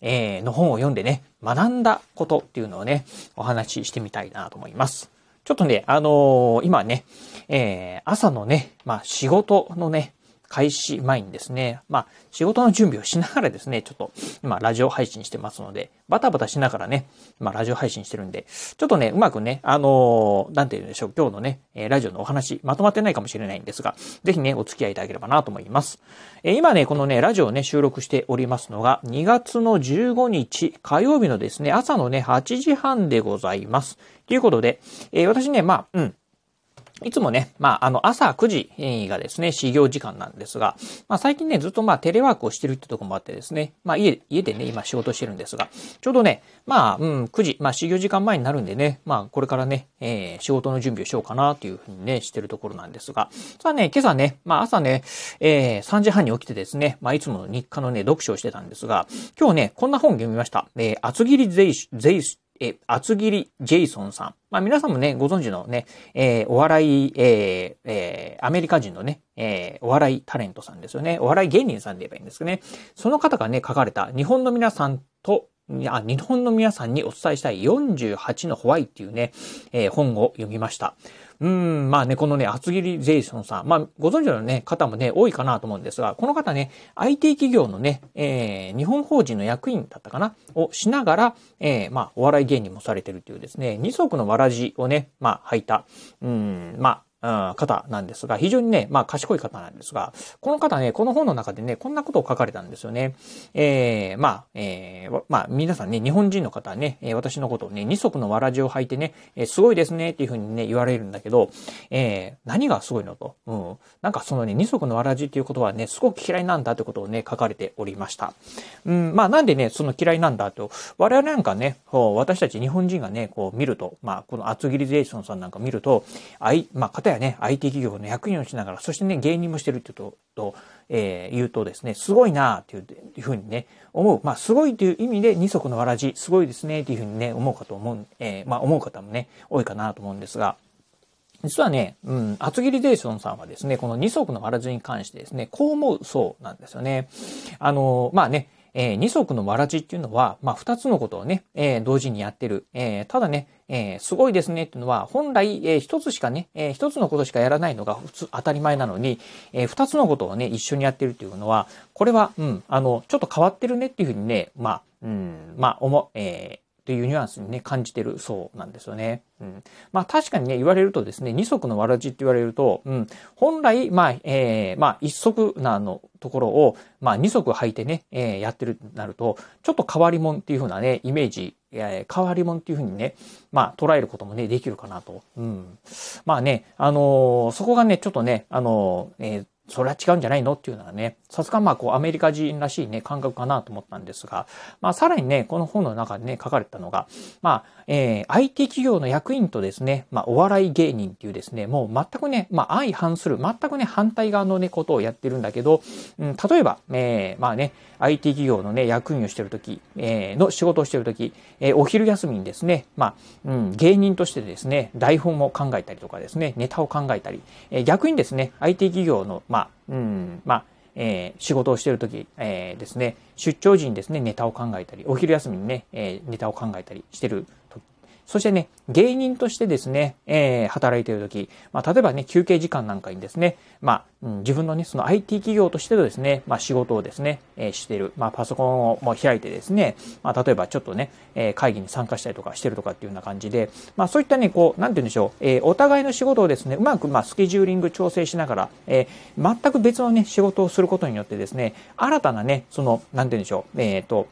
えー、の本を読んでね、学んだことっていうのをね、お話ししてみたいなと思います。ちょっとね、あのー、今ね、えー、朝のね、まあ仕事のね、開始前にですね、まあ、仕事の準備をしながらですね、ちょっと、今、ラジオ配信してますので、バタバタしながらね、まあ、ラジオ配信してるんで、ちょっとね、うまくね、あのー、なんて言うんでしょう、今日のね、ラジオのお話、まとまってないかもしれないんですが、ぜひね、お付き合いいただければなと思います。え、今ね、このね、ラジオをね、収録しておりますのが、2月の15日、火曜日のですね、朝のね、8時半でございます。ということで、えー、私ね、まあ、うん、いつもね、まあ、あの、朝9時がですね、始業時間なんですが、まあ、最近ね、ずっとまあ、テレワークをしてるってとこもあってですね、まあ、家、家でね、今仕事してるんですが、ちょうどね、まあ、うん、9時、まあ、始業時間前になるんでね、まあ、これからね、えー、仕事の準備をしようかなというふうにね、してるところなんですが、さあね、今朝ね、まあ、朝ね、えー、3時半に起きてですね、まあ、いつもの日課のね、読書をしてたんですが、今日ね、こんな本読みました。えー、厚切りゼイ、ゼイ、え、厚切りジェイソンさん。まあ皆さんもね、ご存知のね、えー、お笑い、えー、えー、アメリカ人のね、え、お笑いタレントさんですよね。お笑い芸人さんで言えばいいんですけどね。その方がね、書かれた日本の皆さんと、あ、日本の皆さんにお伝えしたい48のホワイっていうね、えー、本を読みました。うん、まあね、このね、厚切りゼイソンさん。まあ、ご存知のね、方もね、多いかなと思うんですが、この方ね、IT 企業のね、えー、日本法人の役員だったかな？をしながら、えー、まあ、お笑い芸人もされてるというですね、二足のわらじをね、まあ、履いた、うん、まあ、方なんですが、非常にね、まあ賢い方なんですが、この方ね、この本の中でね、こんなことを書かれたんですよね。えー、まあ、えー、まあ、皆さんね、日本人の方はね、私のことをね、二足のわらじを履いてね、すごいですね、っていうふうにね、言われるんだけど、えー、何がすごいのと。うん。なんかそのね、二足のわらじっていうことはね、すごく嫌いなんだってことをね、書かれておりました。うん、まあなんでね、その嫌いなんだと、我々なんかね、私たち日本人がね、こう見ると、まあ、この厚切りゼーションさんなんか見ると、あい、まあ、方やね、IT 企業の役員をしながら、そしてね、芸人もしてるっていうと、とえー、言うとですね、すごいなっていうふうにね、思う。まあ、すごいという意味で二足のわらじ、すごいですねっていうふうにね、思うかと思う、えー、まあ、思う方もね、多いかなと思うんですが、実はね、うん、厚切りデーションさんはですね、この二足のわらじに関してですね、こう思うそうなんですよね。あの、まあね、えー、二足のわらじっていうのは、まあ、二つのことをね、えー、同時にやってる。えー、ただね、えー、すごいですねっていうのは、本来、えー、一つしかね、えー、一つのことしかやらないのが普通、当たり前なのに、えー、二つのことをね、一緒にやってるっていうのは、これは、うん、あの、ちょっと変わってるねっていうふうにね、まあ、うん、まあ、思、えー、というニュアンスにね、感じてるそうなんですよね。うん。まあ確かにね、言われるとですね、二足のわらじって言われると、うん、本来、まあ、えー、まあ一足なのところを、まあ二足履いてね、えー、やってるとなると、ちょっと変わり者っていう風なね、イメージ、えー、変わり者っていうふうにね、まあ捉えることもね、できるかなと。うん。まあね、あのー、そこがね、ちょっとね、あのー、えーそれは違うんじゃないの？っていうのはね、さすがまあこうアメリカ人らしいね、感覚かなと思ったんですが、まあさらにね、この本の中でね、書かれたのが、まあ、えー、IT 企業の役員とですね、まあお笑い芸人っていうですね、もう全くね、まあ相反する、全くね、反対側のね、ことをやってるんだけど、うん、例えば、えー、まあね、IT 企業のね、役員をしてるとき、えー、の仕事をしてるとき、えー、お昼休みにですね、まあ、うん、芸人としてですね、台本を考えたりとかですね、ネタを考えたり、えー、逆にですね、IT 企業の、まあ、うん、まあ、えー、仕事をしているとき、えー、ですね、出張時にですね、ネタを考えたり、お昼休みにね、えー、ネタを考えたりしてるそしてね、芸人としてですね、えー、働いているとき、まあ、例えばね、休憩時間なんかにですね、まあ、うん、自分のね、その IT 企業としてのですね、まあ、仕事をですね、えー、している。まあ、パソコンをも開いてですね、まあ、例えばちょっとね、えー、会議に参加したりとかしてるとかっていうような感じで、まあ、そういったね、こう、なんて言うんでしょう、えー、お互いの仕事をですね、うまく、まあ、スケジューリング調整しながら、えー、全く別のね、仕事をすることによってですね、新たなね、その、なんて言うんでしょう、えっ、ー、と、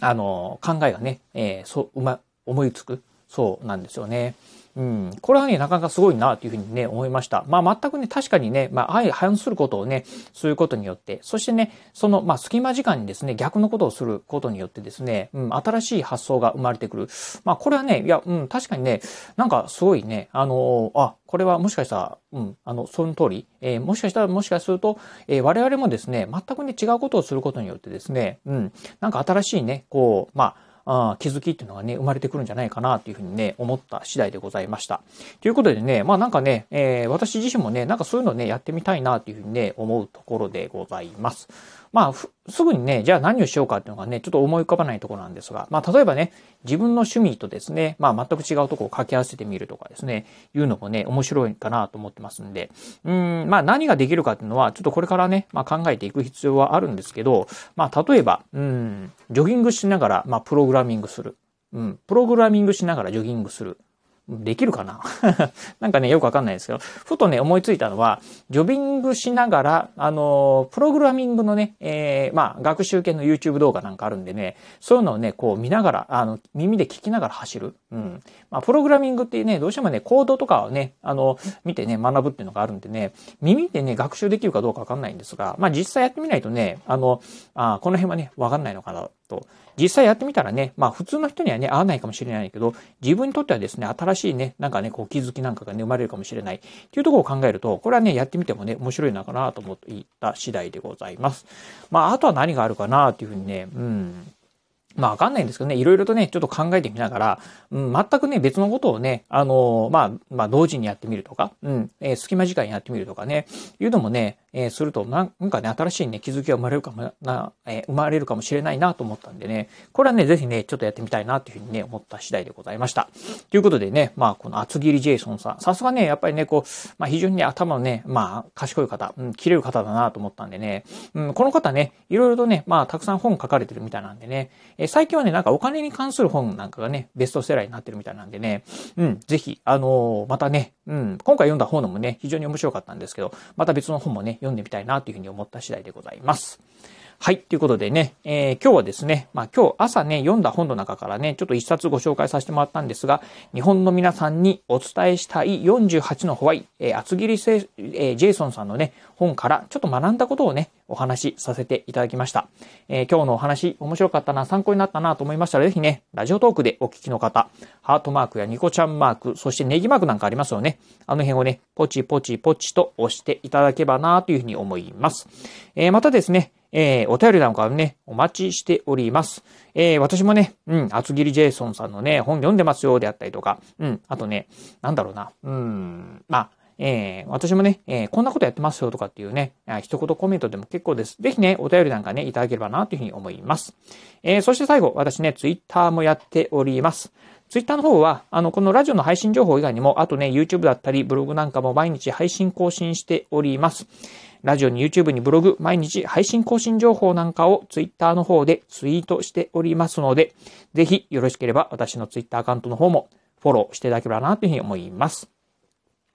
あの、考えがね、えー、そう、うま、思いつく？そうなんですよね。うん。これはね、なかなかすごいなというふうにね、思いました。まあ全くね、確かにね、まあ相反することをね、することによって、そしてね、その、まあ隙間時間にですね、逆のことをすることによってですね、うん、新しい発想が生まれてくる。まあこれはね、いや、うん、確かにね、なんかすごいね、あのあ、これはもしかしたら、うん、あの、その通り、えー、もしかしたら、もしかすると、えー、我々もですね、全くね、違うことをすることによってですね、うん、なんか新しいね、こう、まあ、あ気づきっていうのがね、生まれてくるんじゃないかなというふうにね、思った次第でございました。ということでね、まあなんかね、えー、私自身もね、なんかそういうのね、やってみたいなというふうにね、思うところでございます。まあ、すぐにね、じゃあ何をしようかっていうのがね、ちょっと思い浮かばないところなんですが、まあ、例えばね、自分の趣味とですね、まあ、全く違うとこを掛け合わせてみるとかですね、いうのもね、面白いかなと思ってますんで、うん、まあ、何ができるかっていうのは、ちょっとこれからね、まあ、考えていく必要はあるんですけど、まあ、例えば、うん、ジョギングしながら、まあ、プログラミングする。うん、プログラミングしながらジョギングする。できるかな？なんかね、よくわかんないですけど、ふとね、思いついたのは、ジョビングしながら、あの、プログラミングのね、えー、まあ、学習系の YouTube 動画なんかあるんでね、そういうのをね、こう見ながら、あの、耳で聞きながら走る。うん。まあ、プログラミングってね、どうしてもね、コードとかをね、あの、見てね、学ぶっていうのがあるんでね、耳でね、学習できるかどうかわかんないんですが、まあ、実際やってみないとね、あの、あこの辺はね、わかんないのかなと。実際やってみたらね、まあ普通の人にはね、合わないかもしれないけど、自分にとってはですね、新しいね、なんかね、こう気づきなんかがね、生まれるかもしれないっていうところを考えると、これはね、やってみてもね、面白いのかなと思っていた次第でございます。まああとは何があるかなっていうふうにね、うん。まあわかんないんですけどね、いろいろとね、ちょっと考えてみながら、うん、全くね、別のことをね、あのー、まあ、まあ同時にやってみるとか、うん、えー、隙間時間やってみるとかね、いうのもね、えー、すると、なんかね、新しいね、気づきが生まれるかもな、えー、生まれるかもしれないなと思ったんでね、これはね、ぜひね、ちょっとやってみたいなというふうにね、思った次第でございました。ということでね、まあ、この厚切りジェイソンさん、さすがね、やっぱりね、こう、まあ、非常にね、頭のね、まあ、賢い方、うん、切れる方だなと思ったんでね、うん、この方ね、いろいろとね、まあ、たくさん本書かれてるみたいなんでね、えー、最近はね、なんかお金に関する本なんかがね、ベストセラーになってるみたいなんでね、うん、ぜひ、あのー、またね、うん、今回読んだ本のもね、非常に面白かったんですけど、また別の本もね、読んでみたいなというふうに思った次第でございます。はい。ということでね、えー、今日はですね、まあ今日朝ね、読んだ本の中からね、ちょっと一冊ご紹介させてもらったんですが、日本の皆さんにお伝えしたい48のホワイ、えー、厚切りせ、えー、ジェイソンさんのね、本からちょっと学んだことをね、お話しさせていただきました。えー、今日のお話面白かったな、参考になったなと思いましたら、ぜひね、ラジオトークでお聞きの方、ハートマークやニコちゃんマーク、そしてネギマークなんかありますよね。あの辺をね、ポチポチポチと押していただければなというふうに思います。えー、またですね、えー、お便りなんかね、お待ちしております。えー、私もね、うん、厚切りジェイソンさんのね、本読んでますよ、であったりとか、うん、あとね、なんだろうな、うん、まあ、えー、私もね、えー、こんなことやってますよとかっていうね、一言コメントでも結構です。ぜひね、お便りなんかね、いただければなというふうに思います。えー、そして最後、私ね、ツイッターもやっております。ツイッターの方は、あの、このラジオの配信情報以外にも、あとね、YouTube だったり、ブログなんかも毎日配信更新しております。ラジオに YouTube にブログ、毎日配信更新情報なんかを Twitter の方でツイートしておりますので、ぜひよろしければ私の Twitter アカウントの方もフォローしていただければなというふうに思います。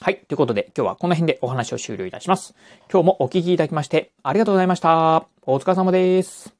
はい。ということで、今日はこの辺でお話を終了いたします。今日もお聞きいただきまして、ありがとうございました。お疲れ様です。